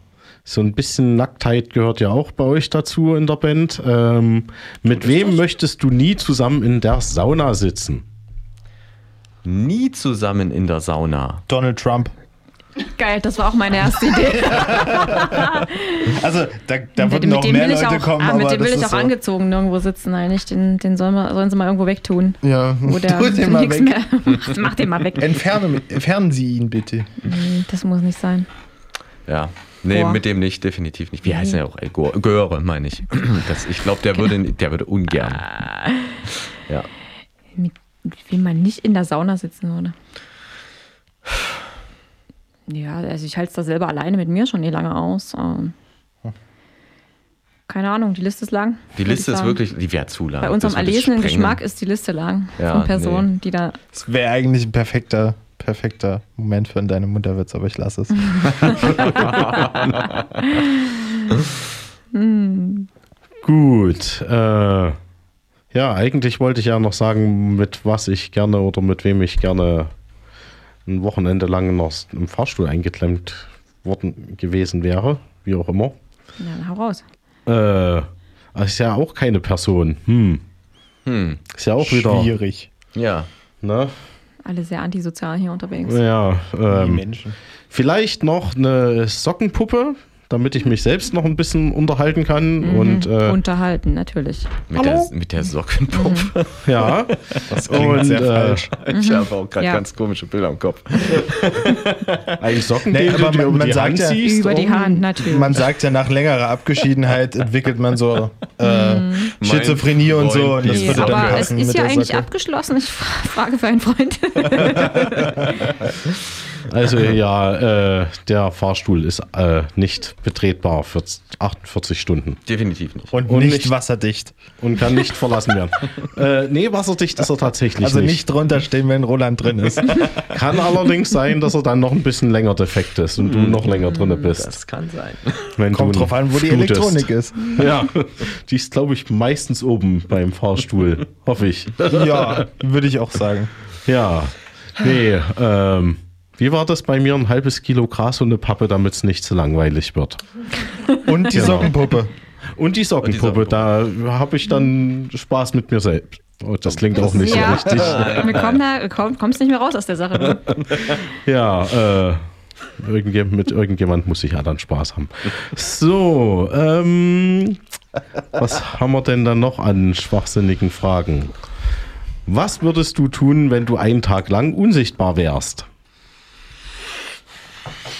B: so ein bisschen Nacktheit gehört ja auch bei euch dazu in der Band. Ähm, mit wem möchtest du nie zusammen in der Sauna sitzen?
C: Nie zusammen in der Sauna.
E: Donald Trump.
D: Geil, das war auch meine erste Idee.
E: Also, da, da würden
D: mit
E: noch mehr Leute
D: auch,
E: kommen,
D: ah,
E: aber
D: mit dem will
E: das
D: ich auch
E: so.
D: angezogen nirgendwo sitzen. Nein, nicht, den, den sollen, wir, sollen sie mal irgendwo wegtun.
E: Ja,
D: Wo der
E: tut den mal
D: nix
E: weg.
D: mehr macht. Mach den mal weg.
E: Entferne, entfernen Sie ihn bitte.
D: Nee, Das muss nicht sein.
C: Ja. Nee,
D: Boah.
C: mit dem nicht, definitiv nicht. Wie heißt der auch? Ey, Go- Göre, meine ich. Das, ich glaube, der, würde, der würde ungern. Ja.
D: Mit wem man nicht in der Sauna sitzen würde. Ja, also ich halte es da selber alleine mit mir schon eh lange aus. Ähm, keine Ahnung, die Liste ist lang.
C: Die Liste ist wirklich, die wäre zu lang.
D: Bei unserem erlesenen. Geschmack ist die Liste lang
C: Ja,
D: von Personen, die da.
E: Das wäre eigentlich ein perfekter, perfekter Moment für deine Mutterwitz, aber ich lasse es.
D: Hm.
B: Gut. Äh, ja, eigentlich wollte ich ja noch sagen, mit was ich gerne oder mit wem ich gerne ein Wochenende lang noch im Fahrstuhl eingeklemmt worden gewesen wäre. Wie auch immer.
D: Ja, dann hau raus.
B: Äh, das ist ja auch keine Person. Hm.
C: Hm.
B: Ist ja auch wieder.
E: Schwierig.
C: Ja.
B: Ne?
D: Alle sehr antisozial hier unterwegs.
B: Ja,
E: Die
B: ähm,
E: Menschen.
B: vielleicht noch eine Sockenpuppe, damit ich mich selbst noch ein bisschen unterhalten kann.
D: Mhm.
B: Und äh,
D: Unterhalten, natürlich.
C: Mit der, mit der Sockenpuppe.
B: ja,
E: Das klingt
B: und
E: sehr
B: äh,
E: falsch.
C: Ich habe auch gerade
D: Ja.
C: ganz komische Bilder im Kopf.
B: ein Socken,
E: Nee,
B: den
E: aber man-
B: über
E: man
B: die
E: sagt
B: Hand
E: ja-
B: ziehst.
D: Über die
B: um-
D: Hand, natürlich.
E: Man sagt ja, nach längerer Abgeschiedenheit entwickelt man so äh,
D: Mhm.
E: Schizophrenie und so. Und das würde dann
D: aber es
E: passen
D: ist
E: mit
D: ja
E: der
D: eigentlich
E: Socke.
D: abgeschlossen. Ich fra- frage für einen Freund.
B: Also ja, äh, der Fahrstuhl ist äh, nicht betretbar für 48 Stunden
C: Definitiv nicht.
E: Und,
B: Und
E: nicht,
B: nicht-
E: wasserdicht.
B: und kann nicht verlassen werden. äh, nee, wasserdicht ist er tatsächlich
E: Also
B: nicht.
E: nicht drunter stehen, wenn Roland drin ist.
B: Kann allerdings sein, dass er dann noch ein bisschen länger defekt ist und du noch länger drin bist.
C: Das kann sein.
B: Wenn
E: Kommt
B: du
E: drauf an, wo die
B: flutest.
E: Elektronik ist.
B: Ja, die ist, glaube ich, meistens oben beim Fahrstuhl. Hoffe ich.
E: Ja, würde ich auch sagen.
B: Ja, nee, ähm, wie war das bei mir? Ein halbes Kilo Gras und eine Pappe, damit es nicht zu langweilig wird.
E: Und die
B: Genau.
E: Sockenpuppe.
B: Und die Sockenpuppe, da habe ich dann Spaß mit mir selbst. Oh, das klingt auch nicht
D: ja,
B: so richtig.
D: wir kommen da, wir kommen, kommst nicht mehr raus aus der Sache. Du.
B: Ja, äh, irgendje- mit irgendjemand muss ich ja dann Spaß haben. So, ähm, was haben wir denn dann noch an schwachsinnigen Fragen? Was würdest du tun, wenn du einen Tag lang unsichtbar wärst?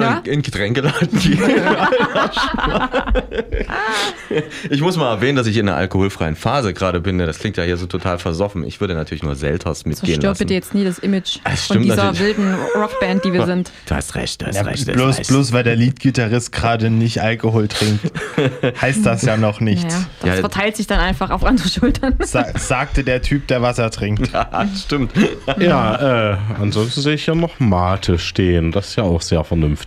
D: Ja?
C: In Getränkeladen gehen. ich muss mal erwähnen, dass ich in einer alkoholfreien Phase gerade bin. ne? Das klingt ja hier so total versoffen. Ich würde natürlich nur Selters mitgehen
D: Zerstör
C: lassen.
D: bitte jetzt nie das Image
C: Das
D: von
C: stimmt
D: dieser
C: natürlich.
D: wilden Rockband, die wir sind.
C: Du hast recht, du hast
E: Ja,
C: recht. das
E: bloß,
C: heißt-
E: bloß weil der Leadgitarrist gerade nicht Alkohol trinkt, heißt das ja noch nichts.
D: Naja, das
C: Ja,
D: verteilt sich dann einfach auf andere Schultern.
E: Sa sagte der Typ, der Wasser trinkt.
C: Ja, stimmt.
B: Ja, äh, ansonsten sehe ich ja noch Mate stehen. Das ist ja auch sehr vernünftig.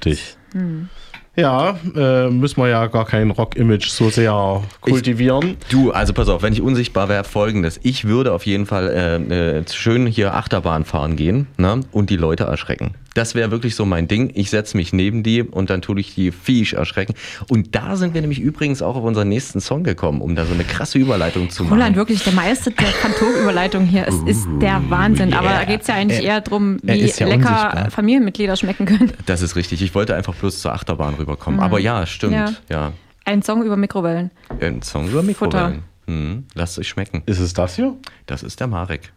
B: Ja, äh, müssen wir ja gar kein Rock-Image so sehr kultivieren.
C: Du, also pass auf, wenn ich unsichtbar wäre, folgendes. Ich würde auf jeden Fall äh, äh, schön hier Achterbahn fahren gehen ne? und die Leute erschrecken. Das wäre wirklich so mein Ding. Ich setze mich neben die und dann tue ich die Viech erschrecken. Und da sind wir nämlich übrigens auch auf unseren nächsten Song gekommen, um da so eine krasse Überleitung zu machen.
D: Roland, wirklich der Meister der Phantomüberleitung hier. Es ist der Wahnsinn. Aber da geht es ja eigentlich eher darum, wie
E: ja
D: lecker
E: unsichtbar.
D: Familienmitglieder schmecken können.
C: Das ist richtig. Ich wollte einfach bloß zur Achterbahn rüberkommen. Aber ja, stimmt.
D: Ja.
C: Ja.
D: Ein Song über Mikrowellen.
C: Ein Song über Mikrowellen. Hm. Lasst euch schmecken.
B: Ist es das hier?
C: Das ist der Marek.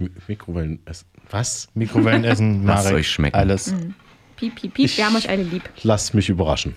B: Mi- Mikrowellen. Was?
E: Mikrowellen essen,
C: Lasst
E: Marek.
C: euch schmecken.
E: Alles.
D: Piep, piep, piep. Wir haben euch alle lieb.
B: Lasst mich überraschen.